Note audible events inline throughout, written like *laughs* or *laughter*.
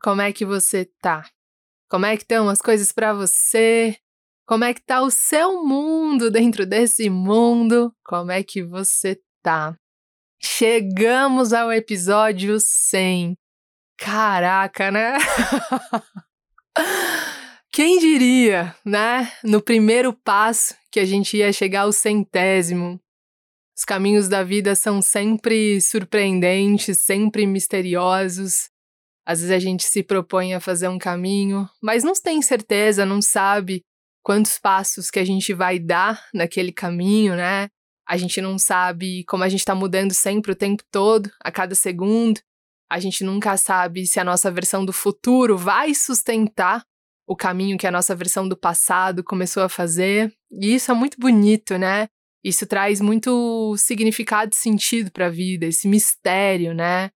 Como é que você tá? Como é que estão as coisas para você? Como é que tá o seu mundo *laughs* dentro desse mundo? Como é que você tá? Chegamos ao episódio 100. Caraca, né? *laughs* Quem diria, né? No primeiro passo que a gente ia chegar ao centésimo. Os caminhos da vida são sempre surpreendentes, sempre misteriosos. Às vezes a gente se propõe a fazer um caminho, mas não tem certeza, não sabe quantos passos que a gente vai dar naquele caminho, né? A gente não sabe como a gente está mudando sempre o tempo todo, a cada segundo. A gente nunca sabe se a nossa versão do futuro vai sustentar o caminho que a nossa versão do passado começou a fazer. E isso é muito bonito, né? Isso traz muito significado e sentido para a vida, esse mistério, né?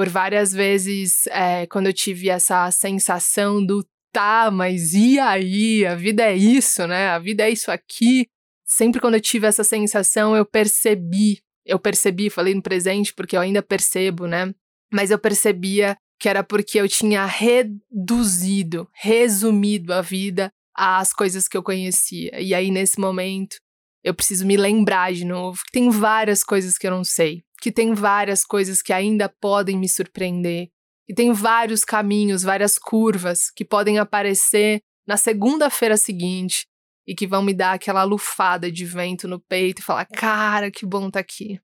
Por várias vezes, é, quando eu tive essa sensação do tá, mas e aí? A vida é isso, né? A vida é isso aqui. Sempre quando eu tive essa sensação, eu percebi, eu percebi, falei no presente porque eu ainda percebo, né? Mas eu percebia que era porque eu tinha reduzido, resumido a vida às coisas que eu conhecia. E aí, nesse momento, eu preciso me lembrar de novo que tem várias coisas que eu não sei que tem várias coisas que ainda podem me surpreender, e tem vários caminhos, várias curvas que podem aparecer na segunda-feira seguinte e que vão me dar aquela lufada de vento no peito e falar: cara, que bom tá aqui.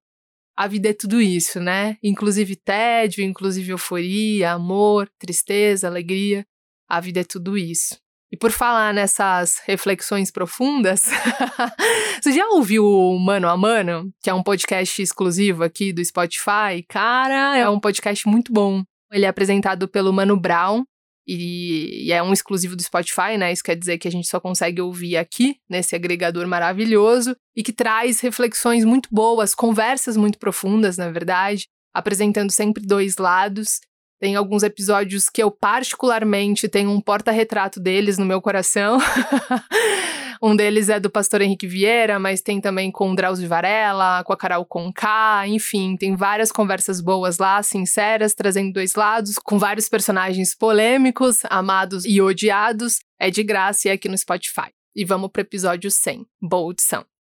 A vida é tudo isso, né? Inclusive tédio, inclusive euforia, amor, tristeza, alegria. A vida é tudo isso. E por falar nessas reflexões profundas, *laughs* você já ouviu o Mano a Mano, que é um podcast exclusivo aqui do Spotify? Cara, é um podcast muito bom. Ele é apresentado pelo Mano Brown e, é um exclusivo do Spotify, né? Isso quer dizer que a gente só consegue ouvir aqui, nesse agregador maravilhoso, e que traz reflexões muito boas, conversas muito profundas, na verdade, apresentando sempre dois lados tem alguns episódios que eu particularmente tenho um porta-retrato deles no meu coração. *laughs* um deles é do pastor Henrique Vieira, mas tem também com o Drauzio Varela, com a Carol Conká, enfim, tem várias conversas boas lá, sinceras, trazendo dois lados, com vários personagens polêmicos, amados e odiados. É de graça e é aqui no Spotify. E vamos pro episódio 100. Boa audição.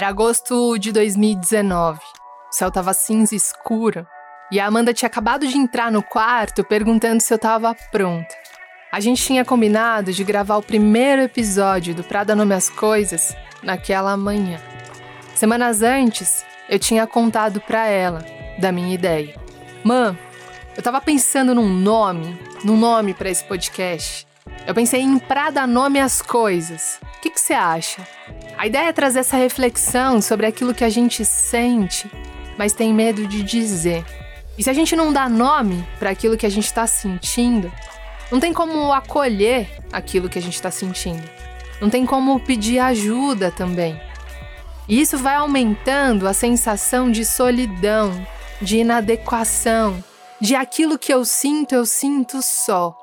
Era agosto de 2019. O céu tava cinza escuro e a Amanda tinha acabado de entrar no quarto perguntando se eu tava pronta. A gente tinha combinado de gravar o primeiro episódio do Prada Nome as Coisas naquela manhã. Semanas antes, eu tinha contado para ela da minha ideia. Mãe, eu tava pensando num nome, num nome para esse podcast. Eu pensei em Prada Nome as Coisas. O que você acha? A ideia é trazer essa reflexão sobre aquilo que a gente sente, mas tem medo de dizer. E se a gente não dá nome para aquilo que a gente está sentindo, não tem como acolher aquilo que a gente está sentindo. Não tem como pedir ajuda também. E isso vai aumentando a sensação de solidão, de inadequação, de aquilo que eu sinto, eu sinto só.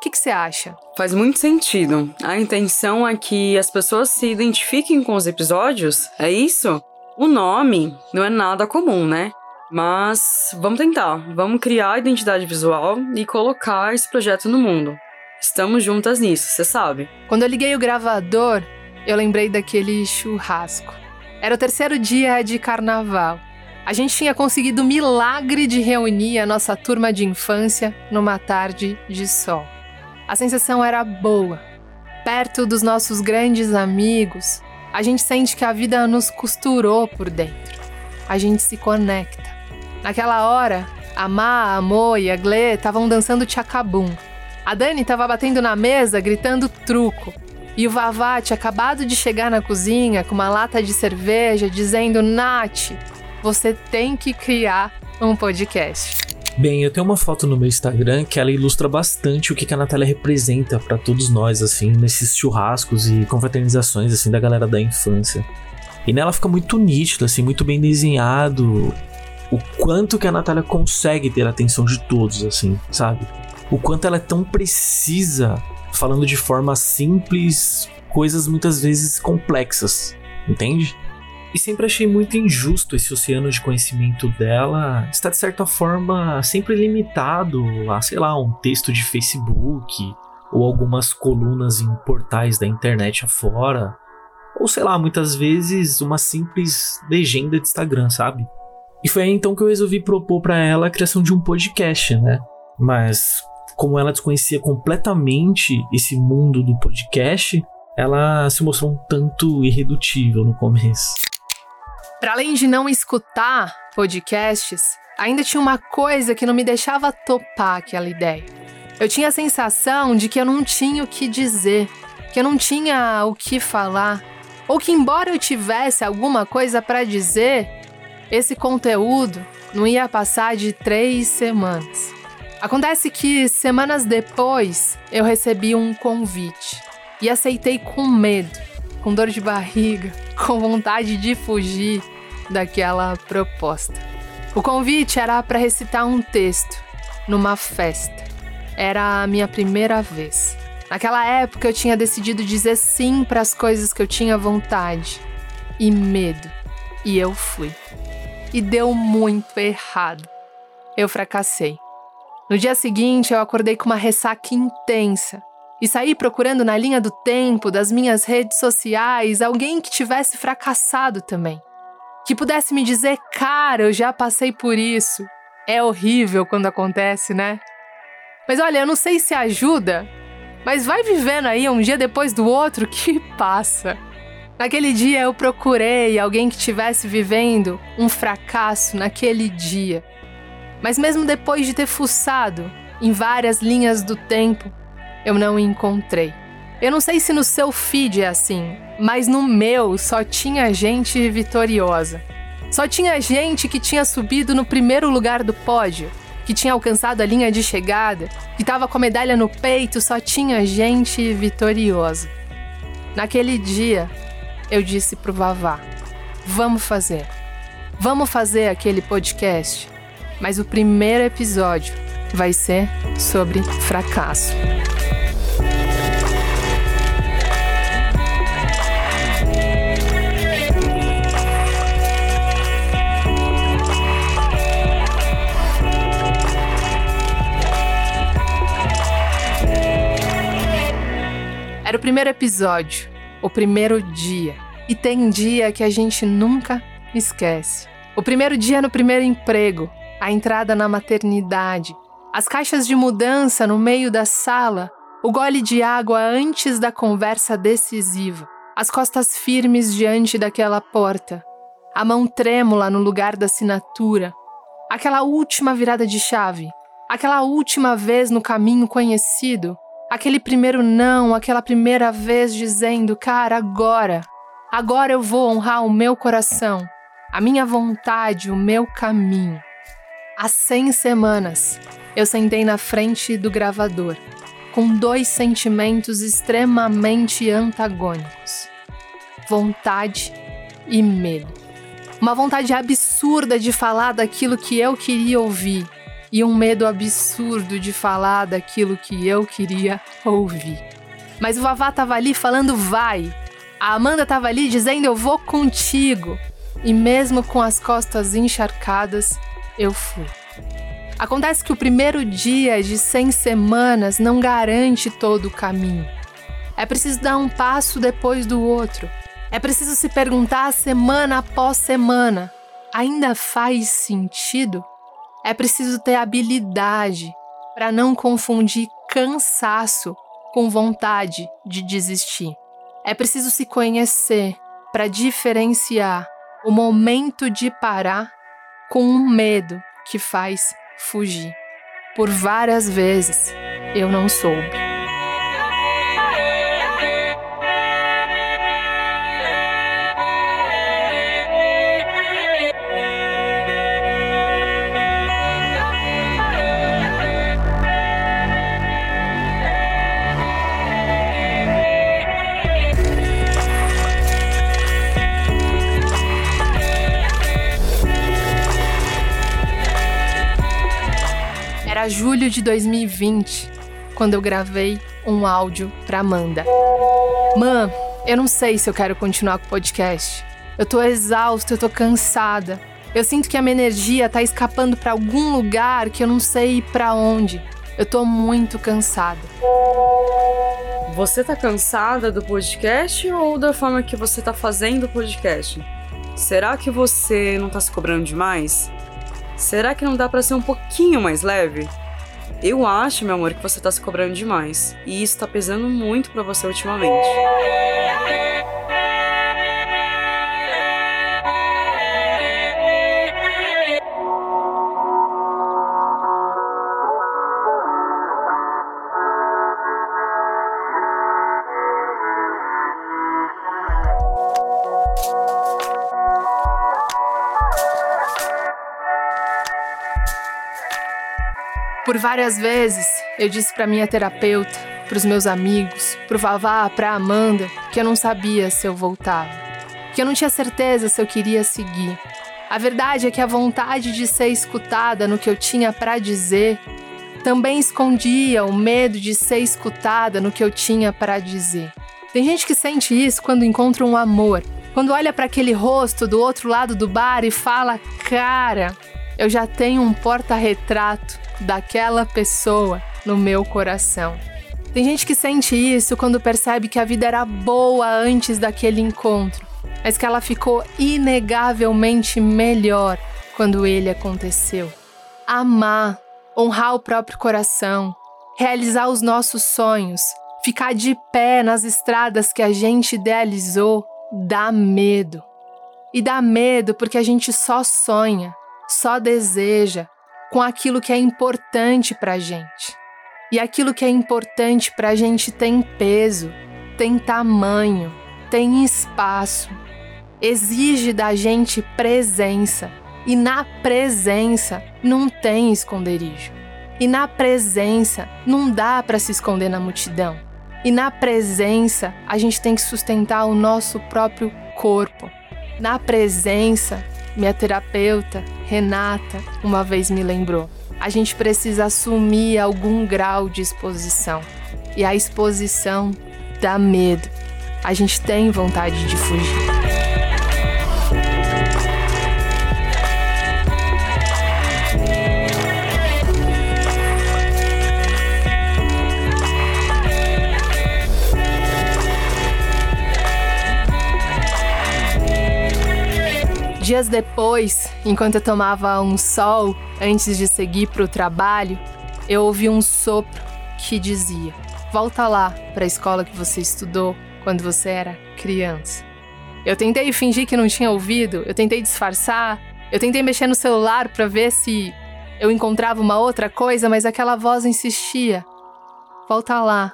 O que você acha? Faz muito sentido. A intenção é que as pessoas se identifiquem com os episódios, é isso? O nome não é nada comum, né? Mas vamos tentar, vamos criar a identidade visual e colocar esse projeto no mundo. Estamos juntas nisso, você sabe. Quando eu liguei o gravador, eu lembrei daquele churrasco. Era o terceiro dia de carnaval. A gente tinha conseguido o milagre de reunir a nossa turma de infância numa tarde de sol. A sensação era boa. Perto dos nossos grandes amigos, a gente sente que a vida nos costurou por dentro. A gente se conecta. Naquela hora, a Má, a Mo e a Gle estavam dançando tchacabum. A Dani estava batendo na mesa, gritando truco. E o Vavá tinha acabado de chegar na cozinha com uma lata de cerveja, dizendo: Nath, você tem que criar um podcast. Bem, eu tenho uma foto no meu Instagram que ela ilustra bastante o que a Natália representa para todos nós, assim, nesses churrascos e confraternizações, assim, da galera da infância. E nela fica muito nítido, assim, muito bem desenhado o quanto que a Natália consegue ter a atenção de todos, assim, sabe? O quanto ela é tão precisa, falando de forma simples, coisas muitas vezes complexas, entende? E sempre achei muito injusto esse oceano de conhecimento dela estar, de certa forma, sempre limitado a, sei lá, um texto de Facebook ou algumas colunas em portais da internet afora. Ou sei lá, muitas vezes uma simples legenda de Instagram, sabe? E foi aí então que eu resolvi propor para ela a criação de um podcast, né? Mas como ela desconhecia completamente esse mundo do podcast, ela se mostrou um tanto irredutível no começo. Para além de não escutar podcasts, ainda tinha uma coisa que não me deixava topar aquela ideia. Eu tinha a sensação de que eu não tinha o que dizer, que eu não tinha o que falar, ou que embora eu tivesse alguma coisa para dizer, esse conteúdo não ia passar de três semanas. Acontece que semanas depois eu recebi um convite e aceitei com medo, com dor de barriga, *laughs* com vontade de fugir daquela proposta. O convite era para recitar um texto numa festa. Era a minha primeira vez. Naquela época eu tinha decidido dizer sim para as coisas que eu tinha vontade e medo. E eu fui. E deu muito errado. Eu fracassei. No dia seguinte, eu acordei com uma ressaca intensa e saí procurando na linha do tempo das minhas redes sociais alguém que tivesse fracassado também. Que pudesse me dizer, cara, eu já passei por isso. É horrível quando acontece, né? Mas olha, eu não sei se ajuda, mas vai vivendo aí um dia depois do outro que *laughs* passa. Naquele dia eu procurei alguém que tivesse vivendo um fracasso naquele dia. Mas mesmo depois de ter fuçado em várias linhas do tempo, eu não encontrei. Eu não sei se no seu feed é assim, mas no meu só tinha gente vitoriosa. Só tinha gente que tinha subido no primeiro lugar do pódio, que tinha alcançado a linha de chegada, que estava com a medalha no peito, só tinha gente vitoriosa. Naquele dia, eu disse pro Vavá: vamos fazer. Vamos fazer aquele podcast, mas o primeiro episódio vai ser sobre fracasso. Era o primeiro episódio, o primeiro dia. E tem dia que a gente nunca esquece. O primeiro dia no primeiro emprego, a entrada na maternidade, as caixas de mudança no meio da sala, o gole de água antes da conversa decisiva, as costas firmes diante daquela porta, a mão trêmula no lugar da assinatura, aquela última virada de chave, aquela última vez no caminho conhecido, aquele primeiro não, aquela primeira vez dizendo, cara, agora, agora eu vou honrar o meu coração, a minha vontade, o meu caminho. Há 100 semanas, eu sentei na frente do gravador, com dois sentimentos extremamente antagônicos: vontade e medo. Uma vontade absurda de falar daquilo que eu queria ouvir e um medo absurdo de falar daquilo que eu queria ouvir. Mas o Vavá tava ali falando vai. A Amanda tava ali dizendo eu vou contigo. E mesmo com as costas encharcadas, eu fui. Acontece que o primeiro dia de 100 semanas não garante todo o caminho. É preciso dar um passo depois do outro. É preciso se perguntar semana após semana: ainda faz sentido? É preciso ter habilidade para não confundir cansaço com vontade de desistir. É preciso se conhecer para diferenciar o momento de parar com um medo que faz fugir. Por várias vezes, eu não soube. Era julho de 2020, quando eu gravei um áudio pra Amanda. Mãe, eu não sei se eu quero continuar com o podcast. Eu tô exausta, eu tô cansada. Eu sinto que a minha energia tá escapando para algum lugar que eu não sei para onde. Eu tô muito cansada. Você tá cansada do podcast ou da forma que você tá fazendo o podcast? Será que você não tá se cobrando demais? Será que não dá para ser um pouquinho mais leve? Eu acho, meu amor, que você tá se cobrando demais. E isso tá pesando muito para você ultimamente. Por várias vezes eu disse para minha terapeuta, para os meus amigos, pro Vavá, para Amanda, que eu não sabia se eu voltava, que eu não tinha certeza se eu queria seguir. A verdade é que a vontade de ser escutada no que eu tinha para dizer também escondia o medo de ser escutada no que eu tinha para dizer. Tem gente que sente isso quando encontra um amor, quando olha para aquele rosto do outro lado do bar e fala: "Cara, eu já tenho um porta-retrato daquela pessoa no meu coração. Tem gente que sente isso quando percebe que a vida era boa antes daquele encontro, mas que ela ficou inegavelmente melhor quando ele aconteceu. Amar, honrar o próprio coração, realizar os nossos sonhos, ficar de pé nas estradas que a gente idealizou, dá medo. E dá medo porque a gente só sonha, só deseja, com aquilo que é importante para gente. E aquilo que é importante para a gente tem peso, tem tamanho, tem espaço. Exige da gente presença. E na presença não tem esconderijo. E na presença não dá para se esconder na multidão. E na presença a gente tem que sustentar o nosso próprio corpo. Na presença minha terapeuta, Renata, uma vez me lembrou: a gente precisa assumir algum grau de exposição. E a exposição dá medo. A gente tem vontade de fugir. Dias depois, enquanto eu tomava um sol antes de seguir para o trabalho, eu ouvi um sopro que dizia: Volta lá para a escola que você estudou quando você era criança. Eu tentei fingir que não tinha ouvido, eu tentei disfarçar, eu tentei mexer no celular para ver se eu encontrava uma outra coisa, mas aquela voz insistia: Volta lá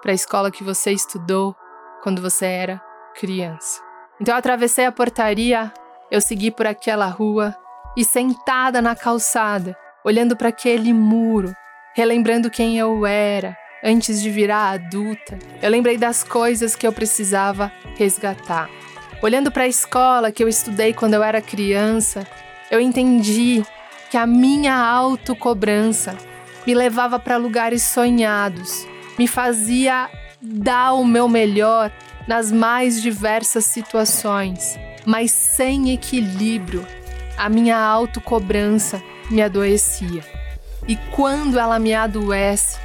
para a escola que você estudou quando você era criança. Então eu atravessei a portaria eu segui por aquela rua e sentada na calçada, olhando para aquele muro, relembrando quem eu era antes de virar adulta, eu lembrei das coisas que eu precisava resgatar. Olhando para a escola que eu estudei quando eu era criança, eu entendi que a minha autocobrança me levava para lugares sonhados, me fazia dar o meu melhor nas mais diversas situações mas sem equilíbrio, a minha autocobrança me adoecia. E quando ela me adoece,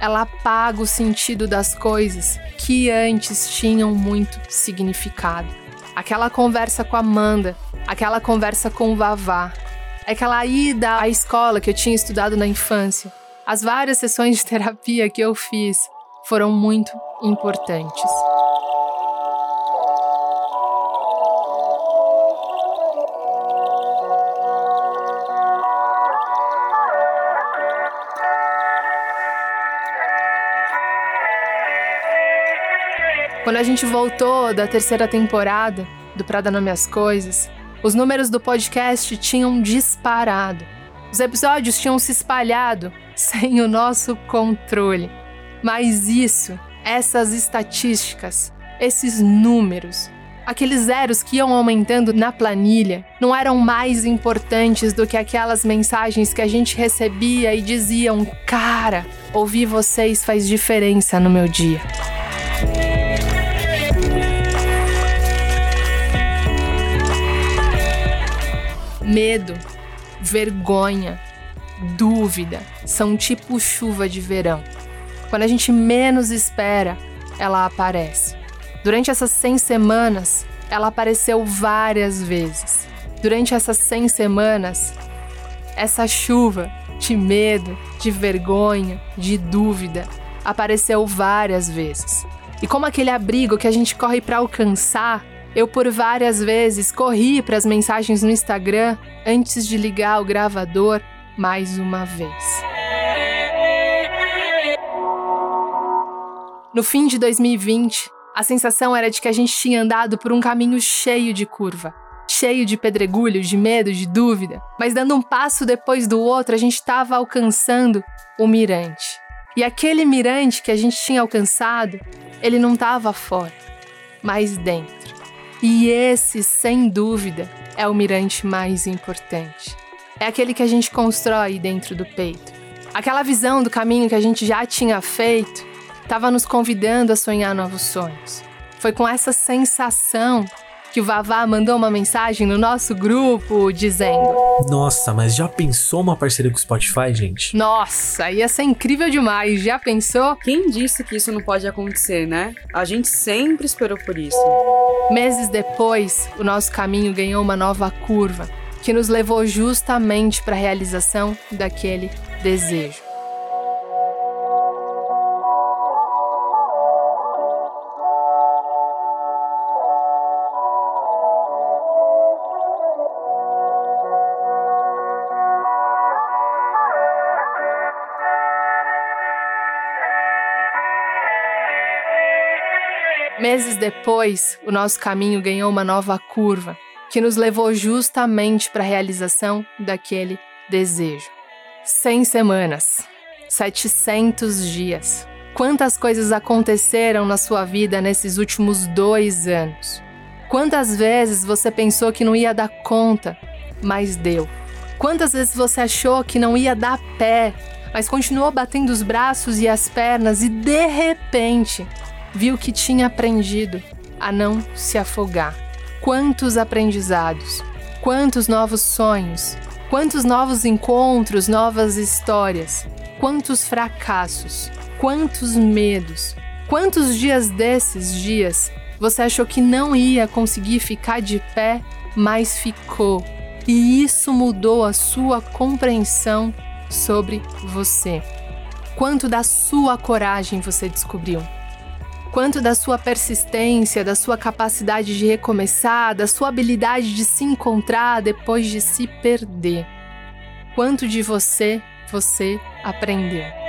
ela apaga o sentido das coisas que antes tinham muito significado. Aquela conversa com a Amanda, aquela conversa com o Vavá, aquela ida à escola que eu tinha estudado na infância, as várias sessões de terapia que eu fiz foram muito importantes. Quando a gente voltou da terceira temporada do Prada Nome as Coisas, os números do podcast tinham disparado. Os episódios tinham se espalhado *laughs* sem o nosso controle. Mas isso, essas estatísticas, esses números, aqueles zeros que iam aumentando na planilha, não eram mais importantes do que aquelas mensagens que a gente recebia e diziam: Cara, ouvir vocês faz diferença no meu dia. Medo, vergonha, dúvida são tipo chuva de verão. Quando a gente menos espera, ela aparece. Durante essas 100 semanas, ela apareceu várias vezes. Durante essas 100 semanas, essa chuva de medo, de vergonha, de dúvida apareceu várias vezes. E como aquele abrigo que a gente corre para alcançar, eu por várias vezes corri para as mensagens no Instagram antes de ligar o gravador mais uma vez. No fim de 2020, a sensação era de que a gente tinha andado por um caminho cheio de curva, cheio de pedregulho, de medo, de dúvida, mas dando um passo depois do outro, a gente estava alcançando o mirante. E aquele mirante que a gente tinha alcançado, ele não estava fora, mas dentro. E esse, sem dúvida, é o mirante mais importante. É aquele que a gente constrói dentro do peito. Aquela visão do caminho que a gente já tinha feito estava nos convidando a sonhar novos sonhos. Foi com essa sensação que o Vavá mandou uma mensagem no nosso grupo dizendo: Nossa, mas já pensou uma parceria com o Spotify, gente? Nossa, ia ser incrível demais. Já pensou? Quem disse que isso não pode acontecer, né? A gente sempre esperou por isso. Meses depois, o nosso caminho ganhou uma nova curva que nos levou justamente para a realização daquele desejo. Meses depois, o nosso caminho ganhou uma nova curva, que nos levou justamente para a realização daquele desejo. 100 semanas, 700 dias. Quantas coisas aconteceram na sua vida nesses últimos dois anos? Quantas vezes você pensou que não ia dar conta, mas deu? Quantas vezes você achou que não ia dar pé, mas continuou batendo os braços e as pernas e de repente viu que tinha aprendido a não se afogar. Quantos aprendizados, quantos novos sonhos, quantos novos encontros, novas histórias, quantos fracassos, quantos medos, quantos dias desses dias você achou que não ia conseguir ficar de pé, mas ficou. E isso mudou a sua compreensão sobre você. Quanto da sua coragem você descobriu? Quanto da sua persistência, da sua capacidade de recomeçar, da sua habilidade de se encontrar depois de se perder. Quanto de você você aprendeu.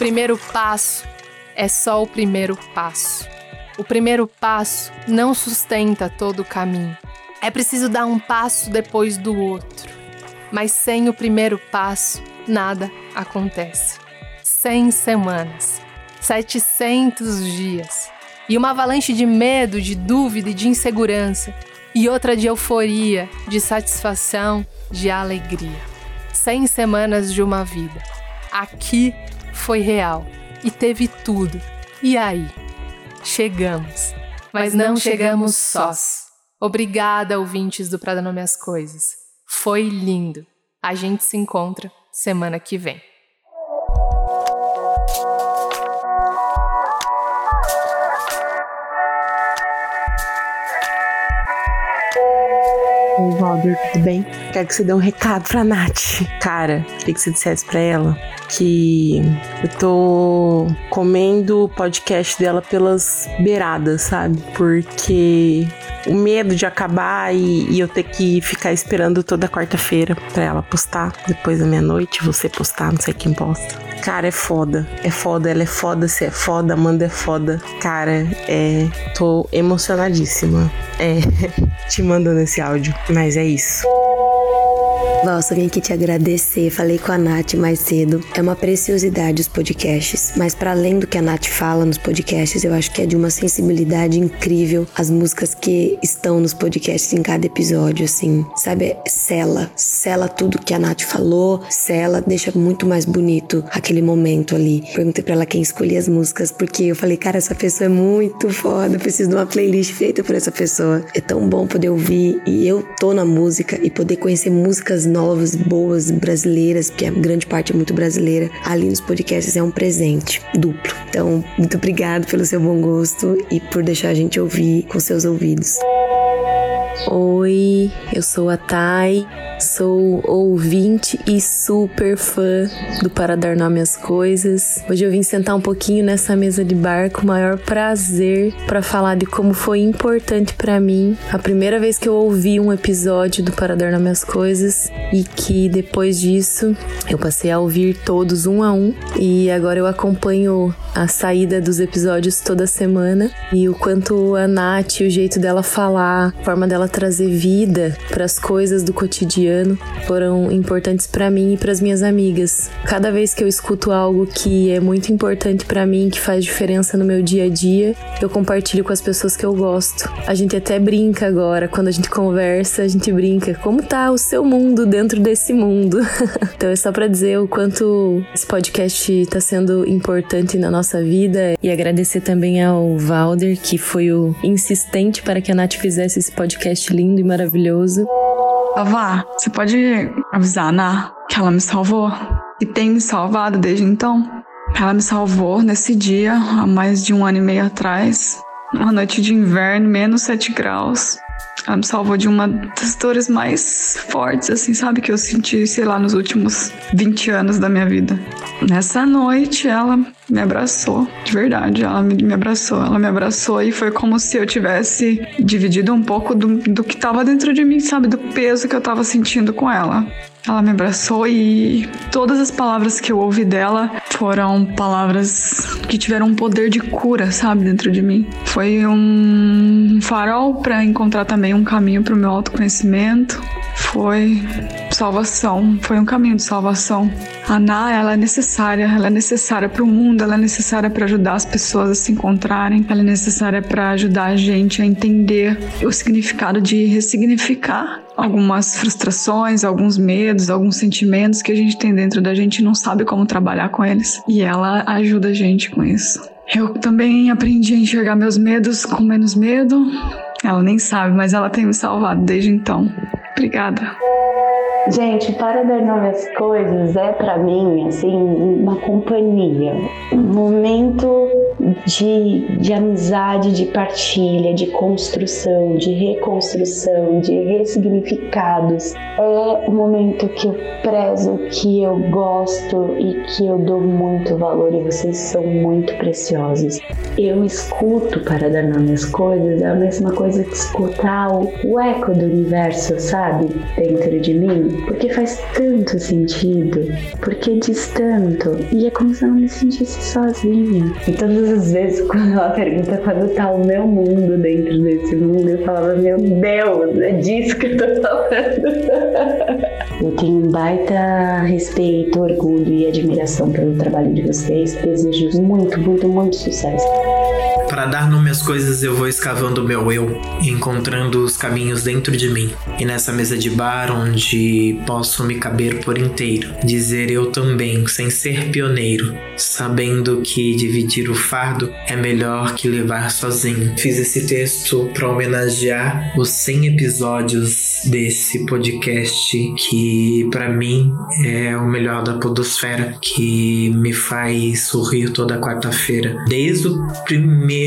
Primeiro passo é só o primeiro passo. O primeiro passo não sustenta todo o caminho. É preciso dar um passo depois do outro. Mas sem o primeiro passo, nada acontece. 100 semanas, 700 dias e uma avalanche de medo, de dúvida e de insegurança, e outra de euforia, de satisfação, de alegria. 100 semanas de uma vida. Aqui foi real e teve tudo. E aí? Chegamos. Mas não chegamos sós. Obrigada, ouvintes do Prada Nome as Coisas. Foi lindo. A gente se encontra semana que vem. Wow. Valder, tudo bem? Quero que você dê um recado pra Nath. Cara, queria que você dissesse pra ela que eu tô comendo o podcast dela pelas beiradas, sabe? Porque o medo de acabar e, e eu ter que ficar esperando toda quarta-feira pra ela postar depois da meia-noite, você postar, não sei quem posta. Cara, é foda. É foda, ela é foda, você é foda, Amanda é foda. Cara, é. Tô emocionadíssima. É. *laughs* te mandando esse áudio. Mas é isso. Val, só vim aqui te agradecer. Falei com a Nath mais cedo. É uma preciosidade os podcasts, mas para além do que a Nath fala nos podcasts, eu acho que é de uma sensibilidade incrível as músicas que estão nos podcasts em cada episódio, assim. Sabe? Sela. Sela tudo que a Nath falou, sela, deixa muito mais bonito aquele momento ali. Perguntei pra ela quem escolhia as músicas, porque eu falei, cara, essa pessoa é muito foda, preciso de uma playlist feita por essa pessoa. É tão bom poder ouvir e eu tô na música e poder conhecer músicas novas, boas, brasileiras, porque a grande parte é muito brasileira, ali nos podcasts é um presente duplo. Então, muito obrigado pelo seu bom gosto e por deixar a gente ouvir com seus ouvidos. Oi, eu sou a Thay, sou ouvinte e super fã do Para Dar Nome às Coisas. Hoje eu vim sentar um pouquinho nessa mesa de bar com o maior prazer para falar de como foi importante para mim a primeira vez que eu ouvi um episódio do Para Dar Nome às Coisas e que depois disso eu passei a ouvir todos um a um e agora eu acompanho a saída dos episódios toda semana e o quanto a Nath, o jeito dela falar, a forma dela trazer vida para as coisas do cotidiano foram importantes para mim e para as minhas amigas. Cada vez que eu escuto algo que é muito importante para mim, que faz diferença no meu dia a dia, eu compartilho com as pessoas que eu gosto. A gente até brinca agora, quando a gente conversa, a gente brinca, como tá o seu mundo dentro desse mundo? *laughs* então é só para dizer o quanto esse podcast tá sendo importante na nossa vida e agradecer também ao Valder, que foi o insistente para que a Nath fizesse esse podcast lindo e maravilhoso. Vá, você pode avisar a Ana que ela me salvou e tem me salvado desde então. Ela me salvou nesse dia, há mais de um ano e meio atrás, uma noite de inverno, menos 7 graus. Ela me salvou de uma das dores mais fortes, assim, sabe? Que eu senti, sei lá, nos últimos 20 anos da minha vida. Nessa noite, ela me abraçou, de verdade. Ela me, me abraçou. Ela me abraçou e foi como se eu tivesse dividido um pouco do, do que estava dentro de mim, sabe? Do peso que eu estava sentindo com ela. Ela me abraçou e todas as palavras que eu ouvi dela foram palavras que tiveram um poder de cura, sabe, dentro de mim. Foi um farol para encontrar também um caminho para o meu autoconhecimento. Foi salvação, foi um caminho de salvação. A Ná, ela é necessária, ela é necessária para o mundo, ela é necessária para ajudar as pessoas a se encontrarem, ela é necessária para ajudar a gente a entender o significado de ressignificar algumas frustrações, alguns medos, alguns sentimentos que a gente tem dentro da gente e não sabe como trabalhar com eles. E ela ajuda a gente com isso. Eu também aprendi a enxergar meus medos com menos medo. Ela nem sabe, mas ela tem me salvado desde então. Obrigada. Gente, para dar nome às coisas é para mim assim uma companhia, um momento de, de amizade, de partilha, de construção, de reconstrução, de ressignificados. É um momento que eu prezo, que eu gosto e que eu dou muito valor e vocês são muito preciosos. Eu escuto para dar nome às coisas, é a mesma coisa que escutar o, o eco do universo, sabe? Dentro de mim porque faz tanto sentido, porque diz tanto, e é como se eu não me sentisse sozinha. E todas as vezes quando ela pergunta quando tá o meu mundo dentro desse mundo, eu falava, meu Deus, é disso que eu tô falando. Eu tenho um baita respeito, orgulho e admiração pelo trabalho de vocês. Desejo muito, muito, muito sucesso. Para dar nome às coisas, eu vou escavando o meu eu, encontrando os caminhos dentro de mim. E nessa mesa de bar, onde posso me caber por inteiro, dizer eu também, sem ser pioneiro, sabendo que dividir o fardo é melhor que levar sozinho. Fiz esse texto para homenagear os 100 episódios desse podcast que para mim é o melhor da podosfera, que me faz sorrir toda quarta-feira. Desde o primeiro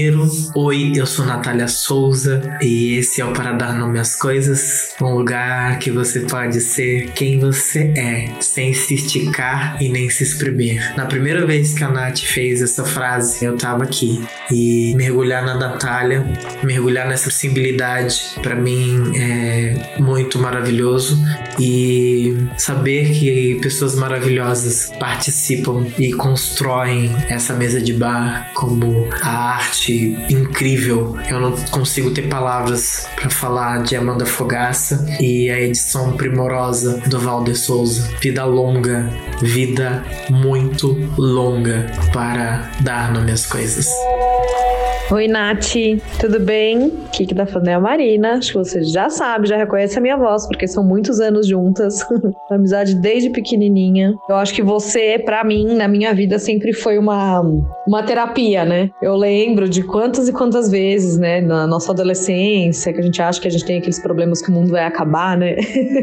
Oi, eu sou Natália Souza e esse é o Para Dar Nome às Coisas, um lugar que você pode ser quem você é, sem se esticar e nem se exprimir. Na primeira vez que a Nath fez essa frase, eu tava aqui. E mergulhar na Natália, mergulhar nessa sensibilidade, para mim é muito maravilhoso. E saber que pessoas maravilhosas participam e constroem essa mesa de bar como a arte incrível. Eu não consigo ter palavras para falar de Amanda Fogaça e a edição primorosa do Valder Souza. Vida longa, vida muito longa para dar nome às coisas. Oi, Nath, tudo bem? Aqui que tá falando é a Marina. Acho que você já sabe, já reconhece a minha voz, porque são muitos anos juntas. *laughs* amizade desde pequenininha. Eu acho que você, para mim, na minha vida, sempre foi uma, uma terapia, né? Eu lembro de quantas e quantas vezes, né, na nossa adolescência, que a gente acha que a gente tem aqueles problemas que o mundo vai acabar, né?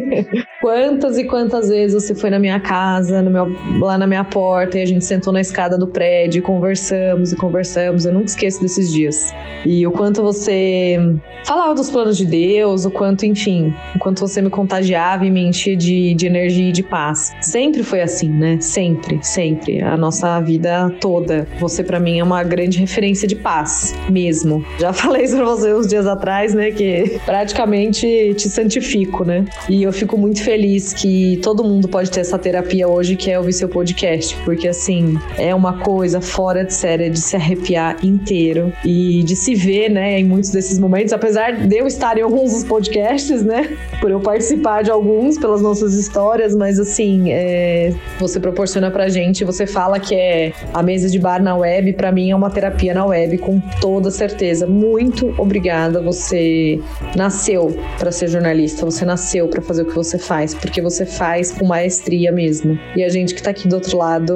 *laughs* quantas e quantas vezes você foi na minha casa, no meu, lá na minha porta, e a gente sentou na escada do prédio, conversamos e conversamos. Eu nunca esqueço desses dias. E o quanto você falava dos planos de Deus, o quanto, enfim, o quanto você me contagiava e me enchia de, de energia e de paz. Sempre foi assim, né? Sempre, sempre. A nossa vida toda. Você, para mim, é uma grande referência de paz, mesmo. Já *laughs* falei isso pra você uns dias atrás, né? Que praticamente te santifico, né? E eu fico muito feliz que todo mundo pode ter essa terapia hoje, que é ouvir seu podcast, porque, assim, é uma coisa fora de série de se arrepiar inteiro e de se ver, né, em muitos desses momentos, apesar de eu estar em alguns dos podcasts, né, por eu participar de alguns pelas nossas histórias, mas assim, é, você proporciona pra gente, você fala que é a mesa de bar na web, para mim é uma terapia na web, com toda certeza. Muito obrigada, você nasceu para ser jornalista, você nasceu para fazer o que você faz, porque você faz com maestria mesmo. E a gente que tá aqui do outro lado,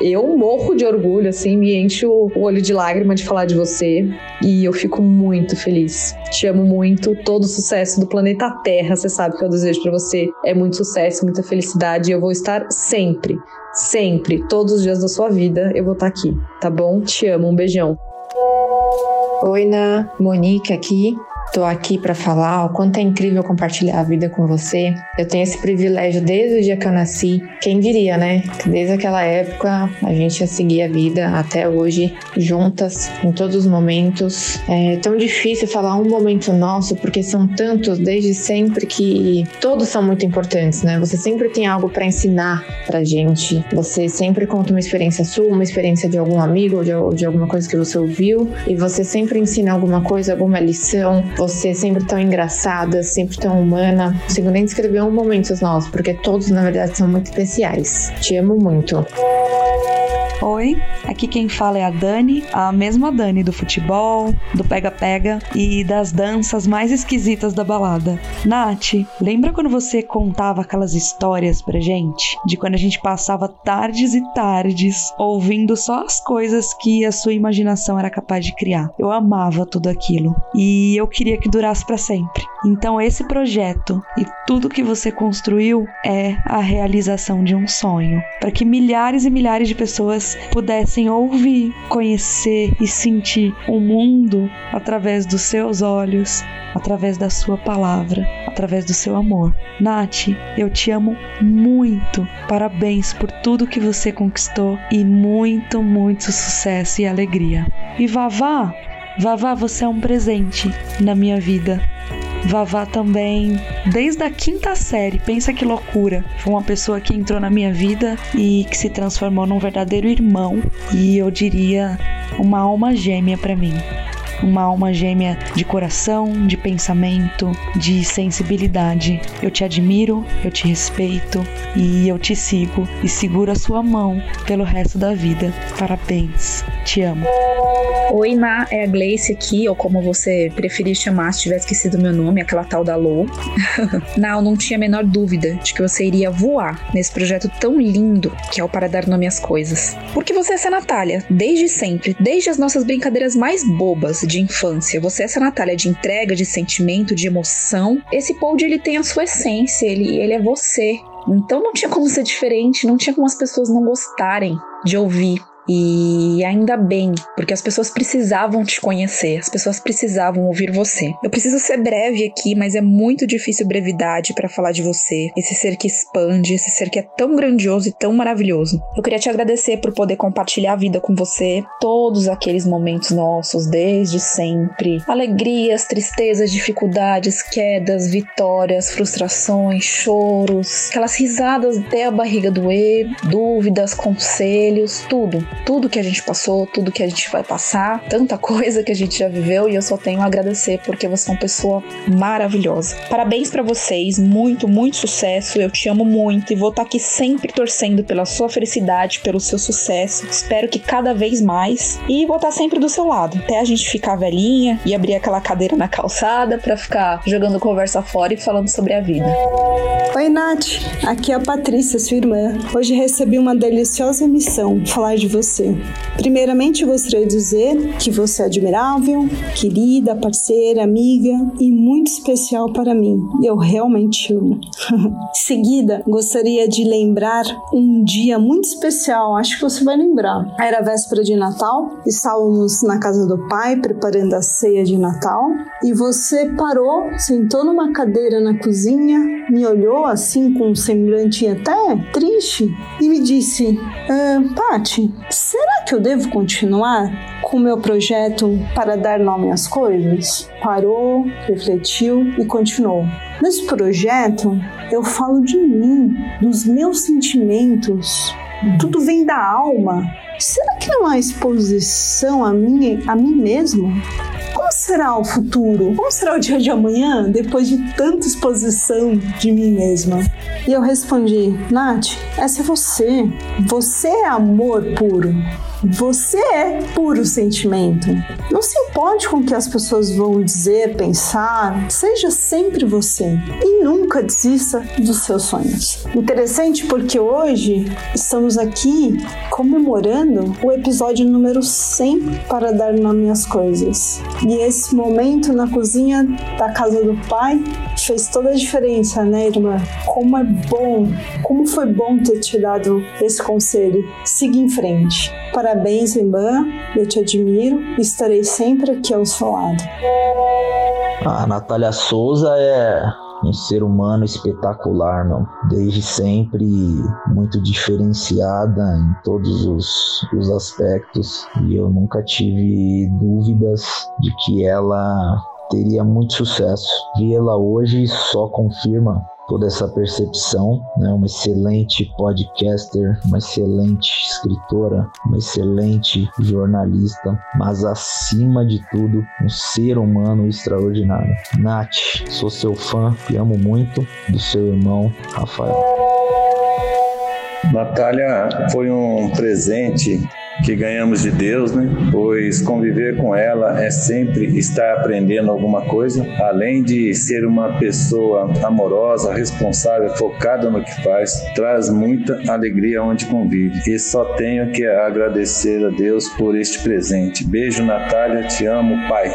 eu morro de orgulho, assim, me enche o olho de lágrima de falar de você e eu fico muito feliz. Te amo muito, todo o sucesso do planeta Terra, você sabe que eu desejo para você é muito sucesso, muita felicidade e eu vou estar sempre, sempre, todos os dias da sua vida, eu vou estar aqui, tá bom? Te amo, um beijão. Oi, Na, Monique aqui. Estou aqui para falar o quanto é incrível compartilhar a vida com você. Eu tenho esse privilégio desde o dia que eu nasci. Quem diria, né? Que desde aquela época a gente ia seguir a vida até hoje, juntas, em todos os momentos. É tão difícil falar um momento nosso, porque são tantos desde sempre que todos são muito importantes, né? Você sempre tem algo para ensinar pra gente. Você sempre conta uma experiência sua, uma experiência de algum amigo ou de, de alguma coisa que você ouviu, e você sempre ensina alguma coisa, alguma lição você sempre tão engraçada, sempre tão humana. Não consigo nem descrever um momento nossos, porque todos na verdade são muito especiais. Te amo muito. Oi, aqui quem fala é a Dani, a mesma Dani do futebol, do pega-pega e das danças mais esquisitas da balada. Nath, lembra quando você contava aquelas histórias pra gente? De quando a gente passava tardes e tardes ouvindo só as coisas que a sua imaginação era capaz de criar. Eu amava tudo aquilo e eu queria que durasse para sempre. Então esse projeto e tudo que você construiu é a realização de um sonho, para que milhares e milhares de pessoas pudessem ouvir, conhecer e sentir o mundo através dos seus olhos, através da sua palavra, através do seu amor. Nath, eu te amo muito. Parabéns por tudo que você conquistou e muito, muito sucesso e alegria. E Vavá, Vavá, você é um presente na minha vida. Vavá também, desde a quinta série, pensa que loucura. Foi uma pessoa que entrou na minha vida e que se transformou num verdadeiro irmão e eu diria uma alma gêmea para mim uma alma gêmea de coração, de pensamento, de sensibilidade. Eu te admiro, eu te respeito e eu te sigo e seguro a sua mão pelo resto da vida. Parabéns, te amo. Oi, Ma, é a Gleice aqui, ou como você preferir chamar se tivesse esquecido meu nome, aquela tal da Lou. *laughs* não, não tinha a menor dúvida de que você iria voar nesse projeto tão lindo que é o Para Dar Nome às Coisas. Porque você é essa Natália, desde sempre, desde as nossas brincadeiras mais bobas, de infância. Você é essa Natália de entrega, de sentimento, de emoção. Esse Pold ele tem a sua essência, ele, ele é você. Então não tinha como ser diferente, não tinha como as pessoas não gostarem de ouvir e ainda bem, porque as pessoas precisavam te conhecer, as pessoas precisavam ouvir você. Eu preciso ser breve aqui, mas é muito difícil brevidade para falar de você, esse ser que expande, esse ser que é tão grandioso e tão maravilhoso. Eu queria te agradecer por poder compartilhar a vida com você, todos aqueles momentos nossos desde sempre, alegrias, tristezas, dificuldades, quedas, vitórias, frustrações, choros, aquelas risadas até a barriga doer, dúvidas, conselhos, tudo tudo que a gente passou, tudo que a gente vai passar, tanta coisa que a gente já viveu e eu só tenho a agradecer porque você é uma pessoa maravilhosa. Parabéns para vocês, muito, muito sucesso. Eu te amo muito e vou estar tá aqui sempre torcendo pela sua felicidade, pelo seu sucesso. Espero que cada vez mais e vou estar tá sempre do seu lado, até a gente ficar velhinha e abrir aquela cadeira na calçada para ficar jogando conversa fora e falando sobre a vida. Oi, Nath. Aqui é a Patrícia, sua irmã. Hoje recebi uma deliciosa missão, falar de você você. Primeiramente, gostaria de dizer que você é admirável, querida, parceira, amiga e muito especial para mim. Eu realmente amo. em *laughs* seguida, gostaria de lembrar um dia muito especial, acho que você vai lembrar. Era véspera de Natal, estávamos na casa do pai preparando a ceia de Natal e você parou, sentou numa cadeira na cozinha, me olhou assim com um semblante até triste e me disse: ah, Pati, será que eu devo continuar com o meu projeto para dar nome às coisas? Parou, refletiu e continuou. Nesse projeto, eu falo de mim, dos meus sentimentos. Tudo vem da alma. Será que não há exposição a mim, a mim mesmo? Como será o futuro? Como será o dia de amanhã depois de tanta exposição de mim mesma? E eu respondi: Nath, essa é você. Você é amor puro. Você é puro sentimento. Não se importe com o que as pessoas vão dizer, pensar. Seja sempre você e nunca desista dos seus sonhos. Interessante porque hoje estamos aqui comemorando o episódio número 100 para dar nome às coisas. E esse momento na cozinha da casa do pai fez toda a diferença, né, irmã? Como é bom, como foi bom ter te dado esse conselho. Siga em frente. Parabéns, irmã. Eu te admiro e estarei sempre aqui ao seu lado. A Natália Souza é um ser humano espetacular, meu. Desde sempre muito diferenciada em todos os, os aspectos. E eu nunca tive dúvidas de que ela teria muito sucesso. Vê-la hoje só confirma toda essa percepção, né? Uma excelente podcaster, uma excelente escritora, uma excelente jornalista, mas acima de tudo, um ser humano extraordinário. Nath, sou seu fã, te amo muito, do seu irmão Rafael. Natália foi um presente que ganhamos de Deus, né? Pois conviver com ela é sempre estar aprendendo alguma coisa, além de ser uma pessoa amorosa, responsável, focada no que faz, traz muita alegria onde convive. E só tenho que agradecer a Deus por este presente. Beijo, Natália, te amo, Pai.